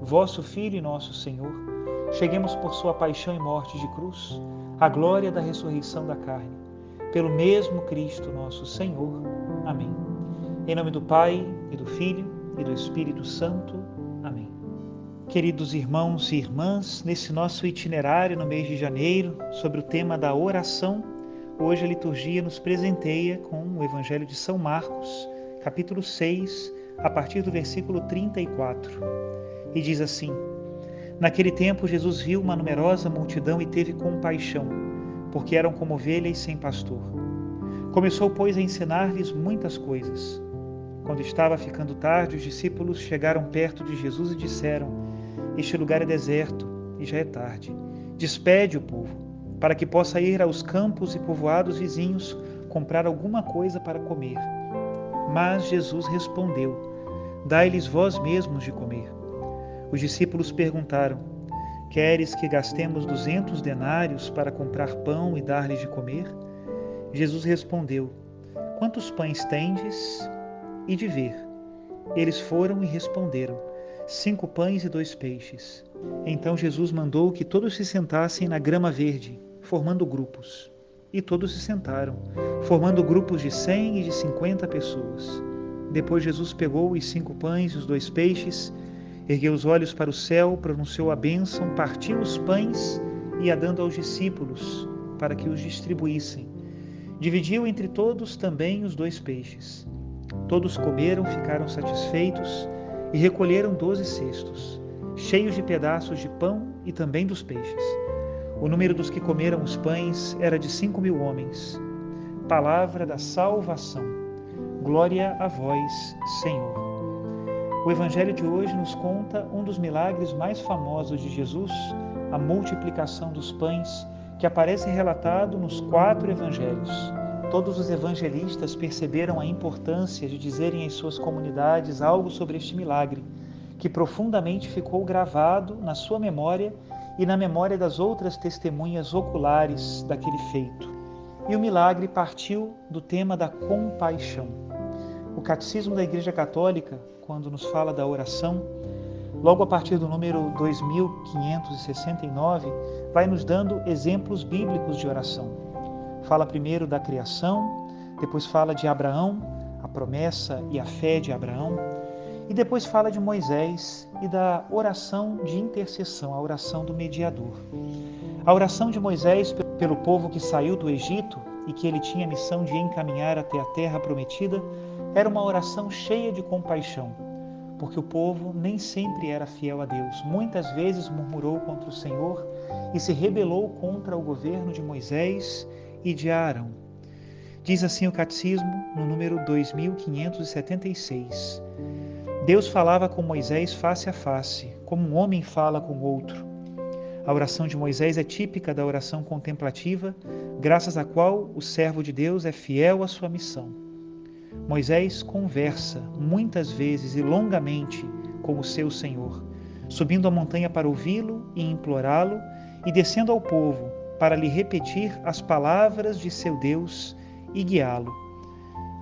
vosso Filho e nosso Senhor, cheguemos por sua paixão e morte de cruz à glória da ressurreição da carne, pelo mesmo Cristo nosso Senhor. Amém. Em nome do Pai, e do Filho, e do Espírito Santo. Amém. Queridos irmãos e irmãs, nesse nosso itinerário no mês de janeiro, sobre o tema da oração, hoje a liturgia nos presenteia com o Evangelho de São Marcos, capítulo 6, a partir do versículo 34 e diz assim: Naquele tempo Jesus viu uma numerosa multidão e teve compaixão, porque eram como ovelhas sem pastor. Começou, pois, a ensinar-lhes muitas coisas. Quando estava ficando tarde, os discípulos chegaram perto de Jesus e disseram: Este lugar é deserto e já é tarde. Despede o povo, para que possa ir aos campos e povoados vizinhos comprar alguma coisa para comer. Mas Jesus respondeu: Dai-lhes vós mesmos de comer. Os discípulos perguntaram: Queres que gastemos duzentos denários para comprar pão e dar-lhes de comer? Jesus respondeu: Quantos pães tendes? E de ver. Eles foram e responderam: Cinco pães e dois peixes. Então Jesus mandou que todos se sentassem na grama verde, formando grupos. E todos se sentaram, formando grupos de cem e de cinquenta pessoas. Depois Jesus pegou os cinco pães e os dois peixes Ergueu os olhos para o céu, pronunciou a bênção, partiu os pães e a dando aos discípulos para que os distribuíssem. Dividiu entre todos também os dois peixes. Todos comeram, ficaram satisfeitos e recolheram doze cestos, cheios de pedaços de pão e também dos peixes. O número dos que comeram os pães era de cinco mil homens. Palavra da salvação. Glória a vós, Senhor. O Evangelho de hoje nos conta um dos milagres mais famosos de Jesus, a multiplicação dos pães, que aparece relatado nos quatro evangelhos. Todos os evangelistas perceberam a importância de dizerem em suas comunidades algo sobre este milagre, que profundamente ficou gravado na sua memória e na memória das outras testemunhas oculares daquele feito. E o milagre partiu do tema da compaixão. O Catecismo da Igreja Católica quando nos fala da oração, logo a partir do número 2569, vai nos dando exemplos bíblicos de oração. Fala primeiro da criação, depois fala de Abraão, a promessa e a fé de Abraão, e depois fala de Moisés e da oração de intercessão, a oração do mediador. A oração de Moisés pelo povo que saiu do Egito e que ele tinha a missão de encaminhar até a terra prometida era uma oração cheia de compaixão, porque o povo nem sempre era fiel a Deus. Muitas vezes murmurou contra o Senhor e se rebelou contra o governo de Moisés e de Arão. Diz assim o catecismo no número 2576. Deus falava com Moisés face a face, como um homem fala com outro. A oração de Moisés é típica da oração contemplativa, graças à qual o servo de Deus é fiel à sua missão. Moisés conversa muitas vezes e longamente com o seu Senhor, subindo a montanha para ouvi-lo e implorá-lo, e descendo ao povo para lhe repetir as palavras de seu Deus e guiá-lo.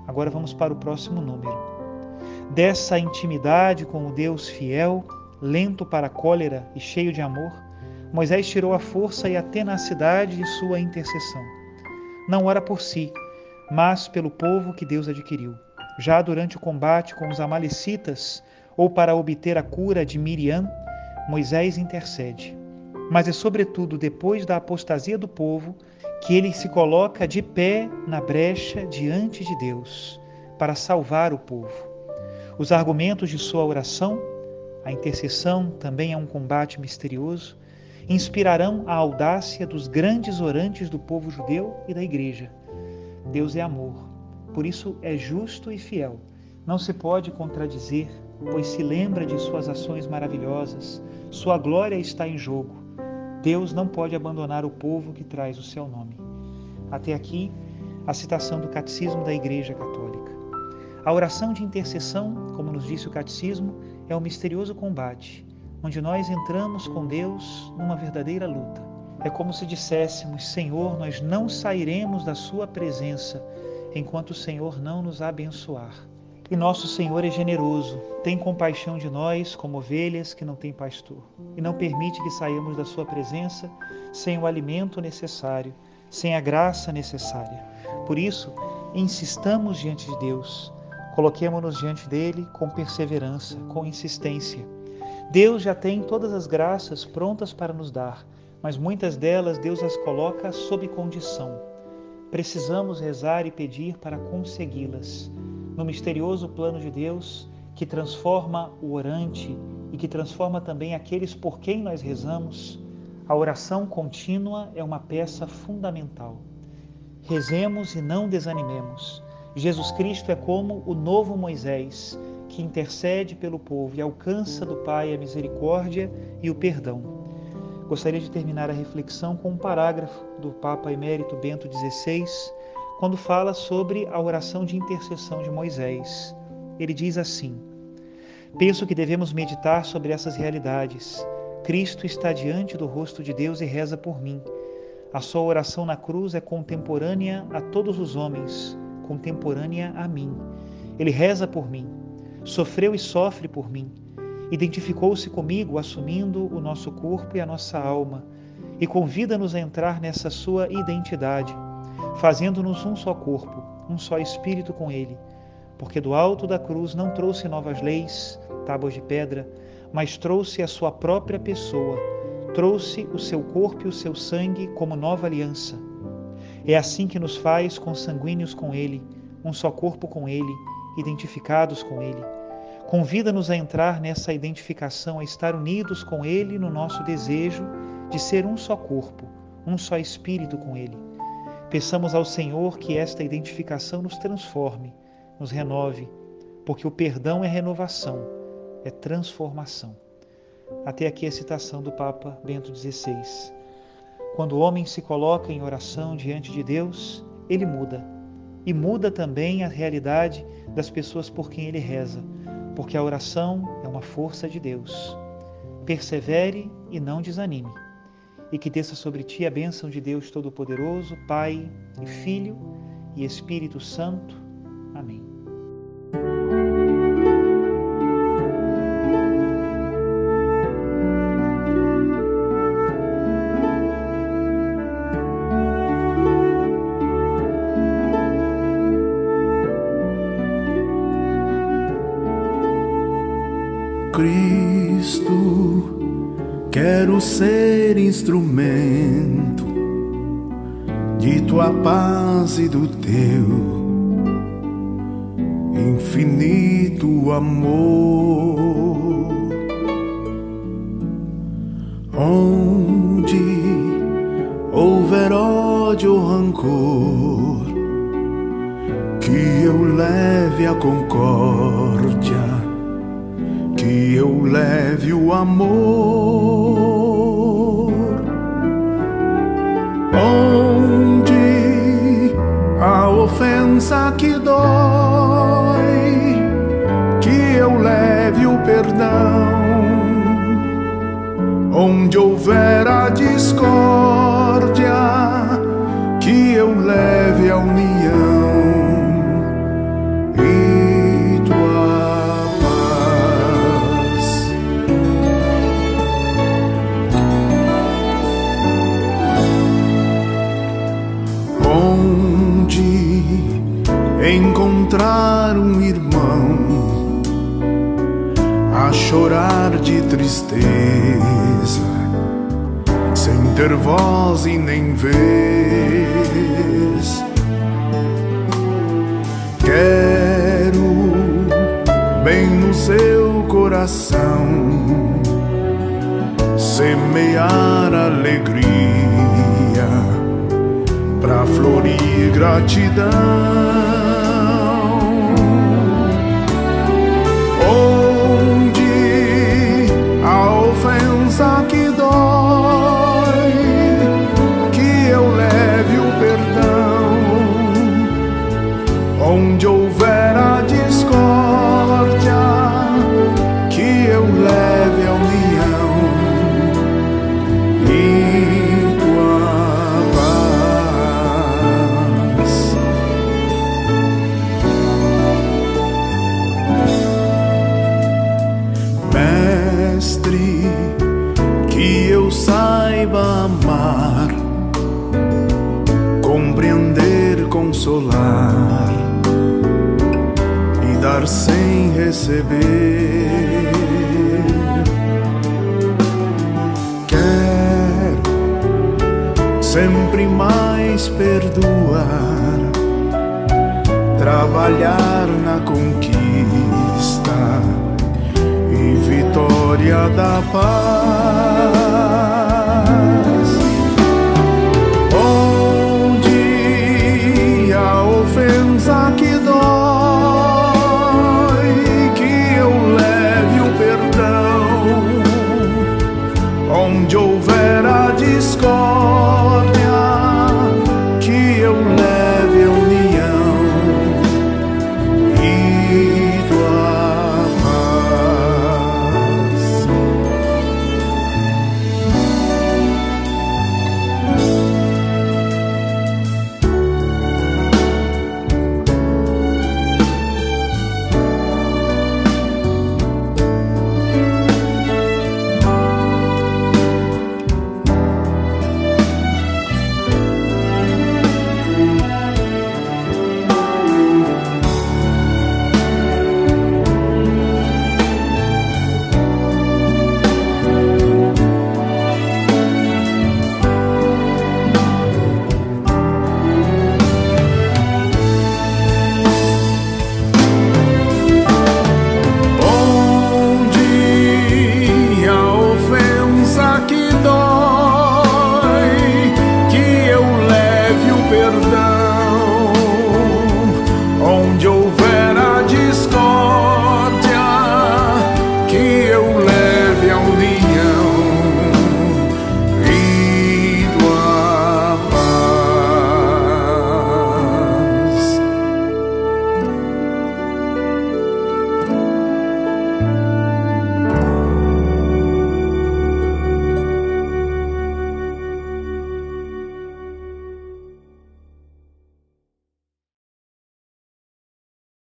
Agora vamos para o próximo número. Dessa intimidade com o Deus fiel, lento para a cólera e cheio de amor, Moisés tirou a força e a tenacidade de sua intercessão. Não ora por si, mas pelo povo que Deus adquiriu. Já durante o combate com os Amalecitas, ou para obter a cura de Miriam, Moisés intercede. Mas é sobretudo depois da apostasia do povo que ele se coloca de pé na brecha diante de Deus para salvar o povo. Os argumentos de sua oração, a intercessão também é um combate misterioso, inspirarão a audácia dos grandes orantes do povo judeu e da igreja. Deus é amor, por isso é justo e fiel. Não se pode contradizer, pois se lembra de suas ações maravilhosas, sua glória está em jogo. Deus não pode abandonar o povo que traz o seu nome. Até aqui, a citação do Catecismo da Igreja Católica. A oração de intercessão, como nos disse o Catecismo, é um misterioso combate onde nós entramos com Deus numa verdadeira luta. É como se disséssemos: Senhor, nós não sairemos da Sua presença enquanto o Senhor não nos abençoar. E nosso Senhor é generoso, tem compaixão de nós como ovelhas que não têm pastor, e não permite que saiamos da Sua presença sem o alimento necessário, sem a graça necessária. Por isso, insistamos diante de Deus, coloquemo-nos diante dele com perseverança, com insistência Deus já tem todas as graças prontas para nos dar, mas muitas delas Deus as coloca sob condição. Precisamos rezar e pedir para consegui-las. No misterioso plano de Deus, que transforma o orante e que transforma também aqueles por quem nós rezamos, a oração contínua é uma peça fundamental. Rezemos e não desanimemos. Jesus Cristo é como o novo Moisés, que intercede pelo povo e alcança do Pai a misericórdia e o perdão. Gostaria de terminar a reflexão com um parágrafo do Papa Emérito Bento XVI, quando fala sobre a oração de intercessão de Moisés. Ele diz assim: Penso que devemos meditar sobre essas realidades. Cristo está diante do rosto de Deus e reza por mim. A sua oração na cruz é contemporânea a todos os homens, contemporânea a mim. Ele reza por mim sofreu e sofre por mim. Identificou-se comigo, assumindo o nosso corpo e a nossa alma, e convida-nos a entrar nessa sua identidade, fazendo-nos um só corpo, um só espírito com Ele. Porque do alto da cruz não trouxe novas leis, tábuas de pedra, mas trouxe a sua própria pessoa, trouxe o seu corpo e o seu sangue como nova aliança. É assim que nos faz consanguíneos com Ele, um só corpo com Ele, identificados com Ele Convida-nos a entrar nessa identificação, a estar unidos com Ele no nosso desejo de ser um só corpo, um só espírito com Ele. Peçamos ao Senhor que esta identificação nos transforme, nos renove, porque o perdão é renovação, é transformação. Até aqui a citação do Papa Bento XVI. Quando o homem se coloca em oração diante de Deus, ele muda. E muda também a realidade das pessoas por quem ele reza porque a oração é uma força de Deus. Persevere e não desanime, e que desça sobre ti a bênção de Deus Todo-Poderoso, Pai e Filho e Espírito Santo. Amém. Quero ser instrumento de tua paz e do teu infinito amor. Onde houver ódio ou rancor, que eu leve a concórdia que eu leve o amor. Onde a ofensa que dói, que eu leve o perdão. onde houver a discórdia, chorar de tristeza, sem ter voz e nem vez. Quero bem no seu coração semear alegria pra florir gratidão. Sempre mais perdoar, trabalhar na conquista e vitória da paz.